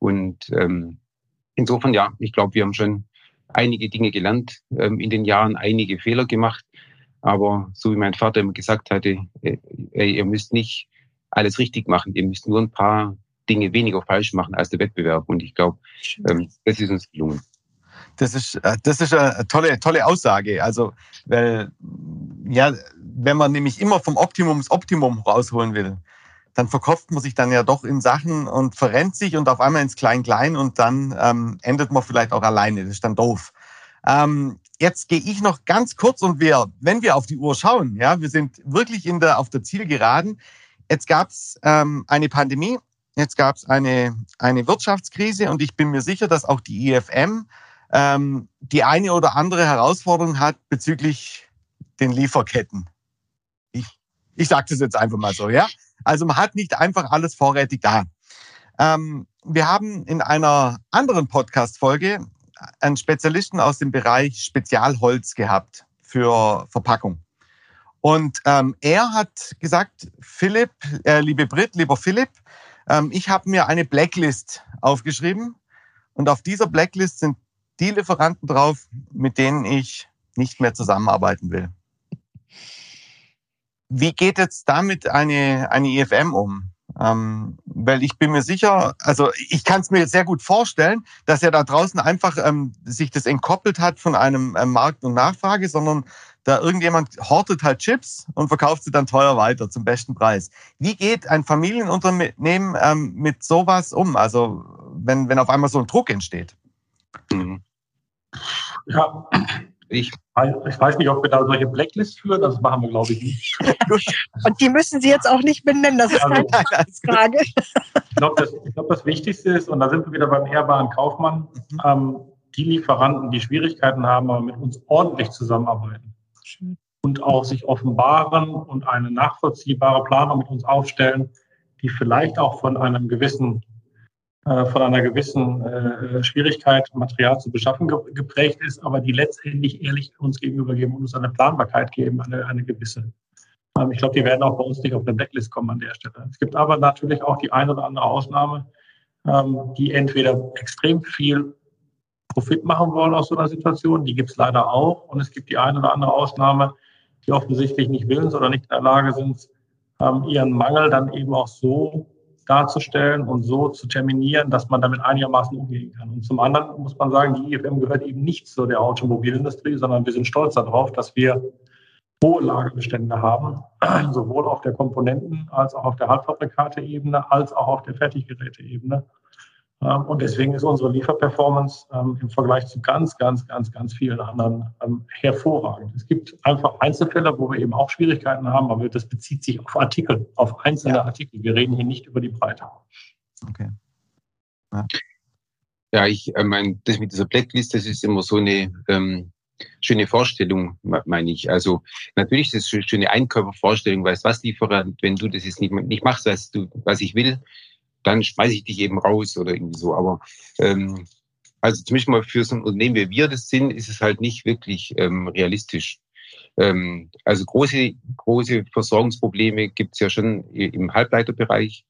D: Und ähm, insofern, ja, ich glaube, wir haben schon einige Dinge gelernt, ähm, in den Jahren einige Fehler gemacht. Aber so wie mein Vater immer gesagt hatte, äh, ihr müsst nicht alles richtig machen, ihr müsst nur ein paar Dinge weniger falsch machen als der Wettbewerb. Und ich glaube, ähm, das ist uns gelungen.
C: Das ist, äh, das ist eine tolle, tolle Aussage. Also, weil, ja, wenn man nämlich immer vom Optimum das Optimum rausholen will, dann verkopft man sich dann ja doch in Sachen und verrennt sich und auf einmal ins Klein-Klein und dann ähm, endet man vielleicht auch alleine. Das ist dann doof. Ähm, jetzt gehe ich noch ganz kurz und wir, wenn wir auf die Uhr schauen, ja, wir sind wirklich in der, auf der Zielgeraden. Jetzt gab es ähm, eine Pandemie, jetzt gab es eine, eine Wirtschaftskrise und ich bin mir sicher, dass auch die IFM ähm, die eine oder andere Herausforderung hat bezüglich den Lieferketten. Ich, ich sage das jetzt einfach mal so, ja. Also man hat nicht einfach alles vorrätig da. Ähm, wir haben in einer anderen Podcast-Folge einen Spezialisten aus dem Bereich Spezialholz gehabt für Verpackung. Und ähm, er hat gesagt, Philipp, äh, liebe Brit, lieber Philipp, ähm, ich habe mir eine Blacklist aufgeschrieben und auf dieser Blacklist sind die Lieferanten drauf, mit denen ich nicht mehr zusammenarbeiten will. Wie geht jetzt damit eine, eine IFM um? Ähm, weil ich bin mir sicher, also ich kann es mir sehr gut vorstellen, dass er da draußen einfach ähm, sich das entkoppelt hat von einem ähm, Markt und Nachfrage, sondern da irgendjemand hortet halt Chips und verkauft sie dann teuer weiter zum besten Preis. Wie geht ein Familienunternehmen ähm, mit sowas um? Also wenn, wenn auf einmal so ein Druck entsteht?
E: Mhm. Ja, ich, ich weiß nicht, ob wir da solche Blacklist führen, das machen wir, glaube ich, nicht.
B: Und die müssen Sie jetzt auch nicht benennen, das ist also, keine Frage.
E: Ich glaube, das, glaub, das Wichtigste ist, und da sind wir wieder beim ehrbaren Kaufmann, mhm. ähm, die Lieferanten, die Schwierigkeiten haben, aber mit uns ordentlich zusammenarbeiten und auch sich offenbaren und eine nachvollziehbare Planung mit uns aufstellen, die vielleicht auch von einem gewissen äh, von einer gewissen äh, Schwierigkeit, Material zu beschaffen, geprägt ist, aber die letztendlich ehrlich uns gegenüber geben und uns eine Planbarkeit geben, eine, eine gewisse. Ähm, ich glaube, die werden auch bei uns nicht auf eine Blacklist kommen an der Stelle. Es gibt aber natürlich auch die eine oder andere Ausnahme, ähm, die entweder extrem viel Profit machen wollen aus so einer Situation, die gibt es leider auch. Und es gibt die eine oder andere Ausnahme, die offensichtlich nicht willens oder nicht in der Lage sind, ähm, ihren Mangel dann eben auch so darzustellen und so zu terminieren, dass man damit einigermaßen umgehen kann. Und zum anderen muss man sagen, die IFM gehört eben nicht zu der Automobilindustrie, sondern wir sind stolz darauf, dass wir hohe Lagerbestände haben, sowohl auf der Komponenten- als auch auf der Halbfabrikate-Ebene, als auch auf der Fertiggeräte-Ebene. Ähm, und deswegen ist unsere Lieferperformance ähm, im Vergleich zu ganz, ganz, ganz, ganz vielen anderen ähm, hervorragend. Es gibt einfach Einzelfälle, wo wir eben auch Schwierigkeiten haben, aber das bezieht sich auf Artikel, auf einzelne ja. Artikel. Wir reden hier nicht über die Breite. Okay.
D: Ja, ja ich meine, das mit dieser Blacklist, das ist immer so eine ähm, schöne Vorstellung, meine ich. Also natürlich ist es eine schöne Einkörpervorstellung, weißt was, Lieferant, wenn du das jetzt nicht, nicht machst, was, du, was ich will, dann schmeiße ich dich eben raus oder irgendwie so. Aber ähm, also zumindest mal für so ein Unternehmen, wie wir das sind, ist es halt nicht wirklich ähm, realistisch. Ähm, also große, große Versorgungsprobleme gibt es ja schon im Halbleiterbereich.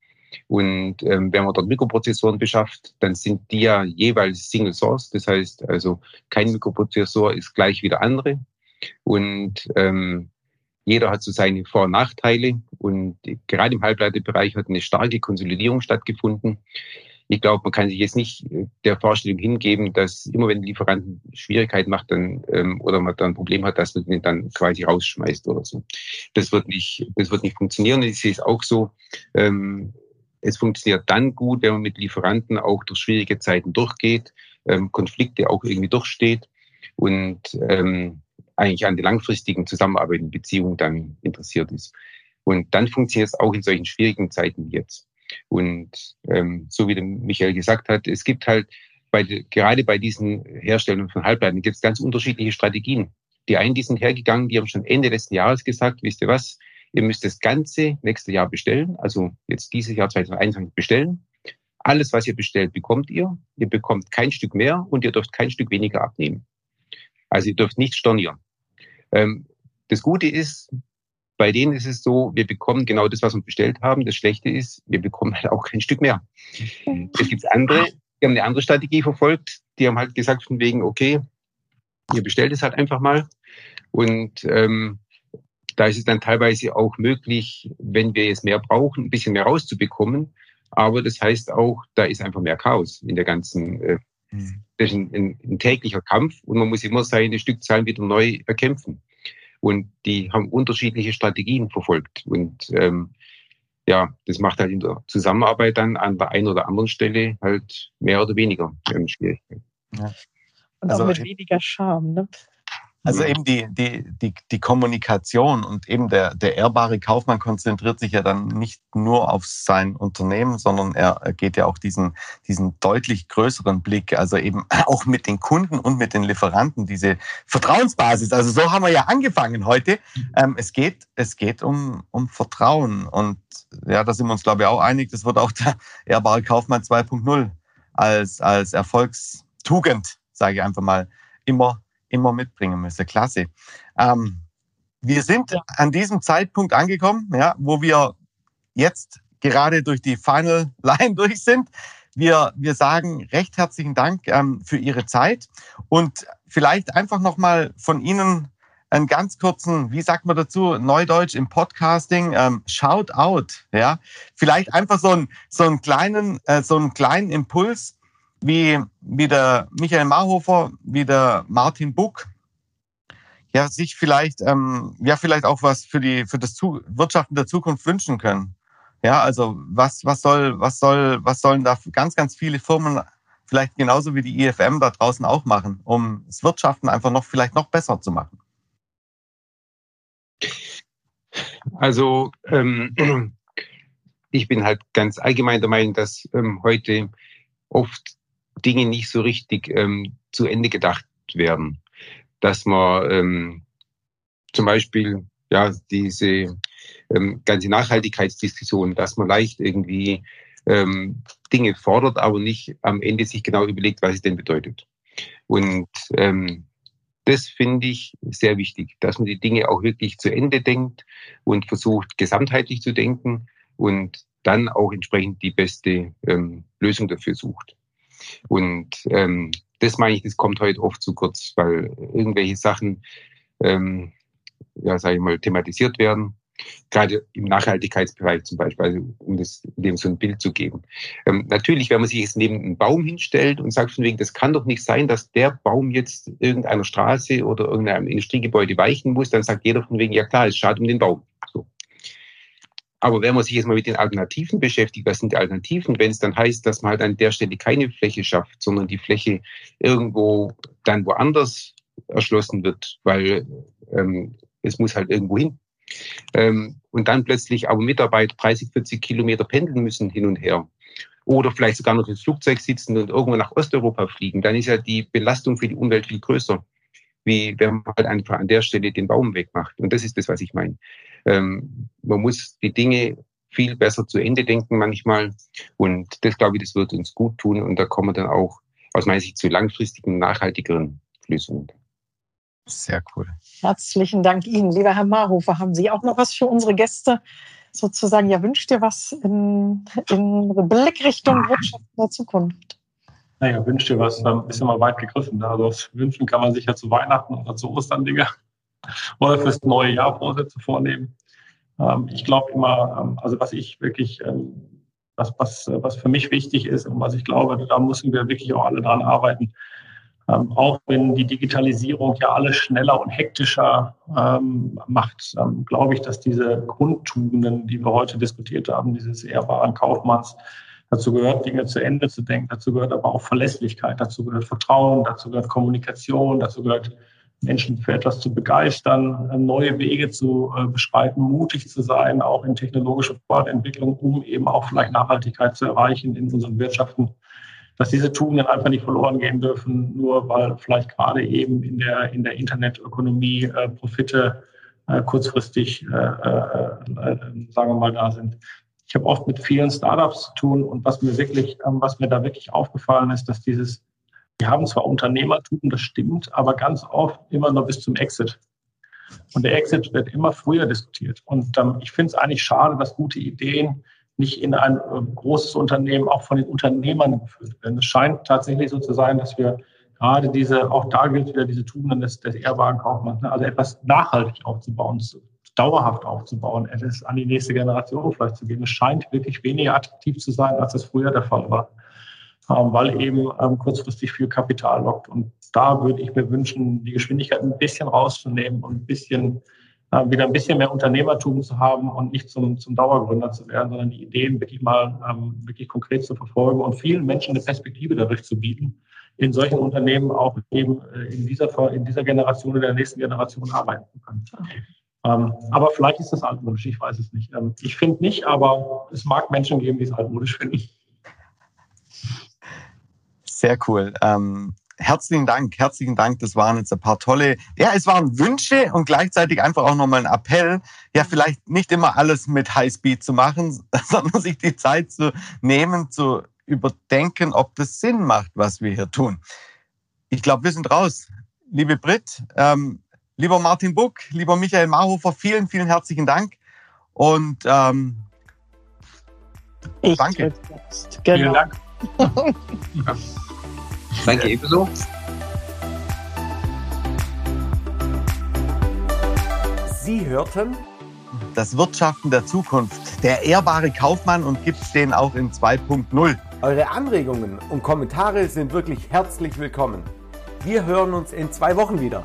D: Und ähm, wenn man dort Mikroprozessoren beschafft, dann sind die ja jeweils Single Source. Das heißt also, kein Mikroprozessor ist gleich wie der andere. Und ähm, jeder hat so seine Vor- und Nachteile und gerade im Halbleiterbereich hat eine starke Konsolidierung stattgefunden. ich glaube, man kann sich jetzt nicht äh, der Vorstellung hingeben, dass immer wenn ein Lieferanten Schwierigkeiten macht, dann ähm, oder man dann ein Problem hat, dass man den dann quasi rausschmeißt oder so. Das wird nicht, das wird nicht funktionieren. Ich sehe es auch so. Ähm, es funktioniert dann gut, wenn man mit Lieferanten auch durch schwierige Zeiten durchgeht, ähm, Konflikte auch irgendwie durchsteht und ähm, eigentlich an der langfristigen Zusammenarbeit und Beziehung dann interessiert ist. Und dann funktioniert es auch in solchen schwierigen Zeiten jetzt. Und ähm, so wie der Michael gesagt hat, es gibt halt bei, gerade bei diesen Herstellern von Halbleitern gibt es ganz unterschiedliche Strategien. Die einen, die sind hergegangen, die haben schon Ende letzten Jahres gesagt, wisst ihr was, ihr müsst das ganze nächste Jahr bestellen, also jetzt dieses Jahr 2021 bestellen. Alles, was ihr bestellt, bekommt ihr. Ihr bekommt kein Stück mehr und ihr dürft kein Stück weniger abnehmen. Also ihr dürft nicht stornieren. Ähm, das Gute ist, bei denen ist es so, wir bekommen genau das, was wir bestellt haben. Das Schlechte ist, wir bekommen halt auch kein Stück mehr. Es gibt andere, die haben eine andere Strategie verfolgt. Die haben halt gesagt von wegen, okay, ihr bestellt es halt einfach mal. Und ähm, da ist es dann teilweise auch möglich, wenn wir jetzt mehr brauchen, ein bisschen mehr rauszubekommen. Aber das heißt auch, da ist einfach mehr Chaos in der ganzen, äh, mhm. das ist ein, ein, ein täglicher Kampf und man muss immer seine Stückzahlen wieder neu erkämpfen. Und die haben unterschiedliche Strategien verfolgt. Und ähm, ja, das macht halt in der Zusammenarbeit dann an der einen oder anderen Stelle halt mehr oder weniger ähm, Schwierigkeiten.
B: Ja. Und auch also, mit weniger Charme. Ne?
C: Also mhm. eben die, die, die, die Kommunikation und eben der, der ehrbare Kaufmann konzentriert sich ja dann nicht nur auf sein Unternehmen, sondern er geht ja auch diesen, diesen deutlich größeren Blick, also eben auch mit den Kunden und mit den Lieferanten, diese Vertrauensbasis. Also so haben wir ja angefangen heute. Ähm, es geht, es geht um, um Vertrauen und ja, da sind wir uns glaube ich auch einig, das wird auch der ehrbare Kaufmann 2.0 als, als Erfolgstugend, sage ich einfach mal, immer immer mitbringen müsse. Klasse. Ähm, wir sind an diesem Zeitpunkt angekommen, ja, wo wir jetzt gerade durch die Final Line durch sind. Wir, wir sagen recht herzlichen Dank ähm, für Ihre Zeit und vielleicht einfach nochmal von Ihnen einen ganz kurzen, wie sagt man dazu, Neudeutsch im Podcasting, ähm, Shout out, ja. Vielleicht einfach so einen, so einen kleinen, äh, so einen kleinen Impuls, wie, wie der Michael Marhofer, wie der Martin Buck, ja, sich vielleicht, ähm, ja, vielleicht auch was für die, für das Zu Wirtschaften der Zukunft wünschen können. Ja, also was, was soll, was soll, was sollen da ganz, ganz viele Firmen vielleicht genauso wie die IFM da draußen auch machen, um das Wirtschaften einfach noch, vielleicht noch besser zu machen?
D: Also, ähm, ich bin halt ganz allgemein der Meinung, dass ähm, heute oft Dinge nicht so richtig ähm, zu Ende gedacht werden. Dass man ähm, zum Beispiel ja diese ähm, ganze Nachhaltigkeitsdiskussion, dass man leicht irgendwie ähm, Dinge fordert, aber nicht am Ende sich genau überlegt, was es denn bedeutet. Und ähm, das finde ich sehr wichtig, dass man die Dinge auch wirklich zu Ende denkt und versucht, gesamtheitlich zu denken und dann auch entsprechend die beste ähm, Lösung dafür sucht. Und ähm, das meine ich, das kommt heute oft zu kurz, weil irgendwelche Sachen, ähm, ja, sage ich mal, thematisiert werden. Gerade im Nachhaltigkeitsbereich zum Beispiel, also um das dem so ein Bild zu geben. Ähm, natürlich, wenn man sich jetzt neben einen Baum hinstellt und sagt von wegen, das kann doch nicht sein, dass der Baum jetzt irgendeiner Straße oder irgendeinem Industriegebäude weichen muss, dann sagt jeder von wegen, ja klar, es schadet um den Baum. Aber wenn man sich jetzt mal mit den Alternativen beschäftigt, was sind die Alternativen, wenn es dann heißt, dass man halt an der Stelle keine Fläche schafft, sondern die Fläche irgendwo dann woanders erschlossen wird, weil ähm, es muss halt irgendwo hin. Ähm, und dann plötzlich aber Mitarbeiter 30, 40 Kilometer pendeln müssen hin und her. Oder vielleicht sogar noch ins Flugzeug sitzen und irgendwo nach Osteuropa fliegen, dann ist ja die Belastung für die Umwelt viel größer wie wenn man halt einfach an der Stelle den Baum wegmacht. Und das ist das, was ich meine. Ähm, man muss die Dinge viel besser zu Ende denken manchmal. Und das, glaube ich, das wird uns gut tun. Und da kommen wir dann auch aus meiner Sicht zu langfristigen, nachhaltigeren Lösungen.
C: Sehr cool.
B: Herzlichen Dank Ihnen, lieber Herr Marhofer. Haben Sie auch noch was für unsere Gäste? Sozusagen, ja, wünscht ihr was in, in Blickrichtung Wirtschaft der Zukunft?
E: Naja, wünscht dir was, ein bisschen mal weit gegriffen. Also wünschen kann man sich ja zu Weihnachten oder zu Ostern Dinge oder fürs neue Jahr Vorsätze vornehmen. Ähm, ich glaube immer, ähm, also was ich wirklich ähm, was, was, was für mich wichtig ist und was ich glaube, da müssen wir wirklich auch alle dran arbeiten. Ähm, auch wenn die Digitalisierung ja alles schneller und hektischer ähm, macht, glaube ich, dass diese Grundtugenden, die wir heute diskutiert haben, dieses ehrbaren Kaufmanns, dazu gehört, Dinge zu Ende zu denken, dazu gehört aber auch Verlässlichkeit, dazu gehört Vertrauen, dazu gehört Kommunikation, dazu gehört Menschen für etwas zu begeistern, äh, neue Wege zu äh, beschreiten, mutig zu sein, auch in technologische Fortentwicklung, um eben auch vielleicht Nachhaltigkeit zu erreichen in unseren Wirtschaften, dass diese Tugenden einfach nicht verloren gehen dürfen, nur weil vielleicht gerade eben in der, in der Internetökonomie äh, Profite äh, kurzfristig, äh, äh, sagen wir mal, da sind. Ich habe oft mit vielen Startups zu tun und was mir wirklich, ähm, was mir da wirklich aufgefallen ist, dass dieses die haben zwar Unternehmertum, das stimmt, aber ganz oft immer nur bis zum Exit. Und der Exit wird immer früher diskutiert. Und ähm, ich finde es eigentlich schade, dass gute Ideen nicht in ein äh, großes Unternehmen auch von den Unternehmern geführt werden. Es scheint tatsächlich so zu sein, dass wir gerade diese, auch da gilt wieder diese Tugenden des, des ehrbaren Kaufmanns, ne? also etwas nachhaltig aufzubauen, dauerhaft aufzubauen, es an die nächste Generation vielleicht zu geben. Es scheint wirklich weniger attraktiv zu sein, als es früher der Fall war. Ähm, weil eben ähm, kurzfristig viel Kapital lockt. Und da würde ich mir wünschen, die Geschwindigkeit ein bisschen rauszunehmen und ein bisschen äh, wieder ein bisschen mehr Unternehmertum zu haben und nicht zum, zum Dauergründer zu werden, sondern die Ideen wirklich mal ähm, wirklich konkret zu verfolgen und vielen Menschen eine Perspektive dadurch zu bieten, in solchen Unternehmen auch eben äh, in dieser, in dieser Generation oder der nächsten Generation arbeiten zu können. Ähm, aber vielleicht ist das altmodisch, ich weiß es nicht. Ähm, ich finde nicht, aber es mag Menschen geben, die es altmodisch finden.
C: Sehr cool. Ähm, herzlichen Dank, herzlichen Dank. Das waren jetzt ein paar tolle, ja, es waren Wünsche und gleichzeitig einfach auch nochmal ein Appell, ja, vielleicht nicht immer alles mit Highspeed zu machen, sondern sich die Zeit zu nehmen, zu überdenken, ob das Sinn macht, was wir hier tun. Ich glaube, wir sind raus. Liebe Brit, ähm, lieber Martin Buck, lieber Michael Marhofer, vielen, vielen herzlichen Dank. Und ähm,
B: ich
C: danke.
E: Genau. Vielen Dank.
D: Danke ebenso.
F: Sie hörten
C: das Wirtschaften der Zukunft, der ehrbare Kaufmann und gibt es den auch in 2.0.
F: Eure Anregungen und Kommentare sind wirklich herzlich willkommen. Wir hören uns in zwei Wochen wieder.